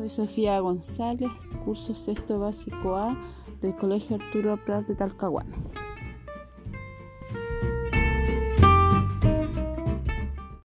Soy Sofía González, curso sexto básico A del Colegio Arturo Prat de Talcahuano.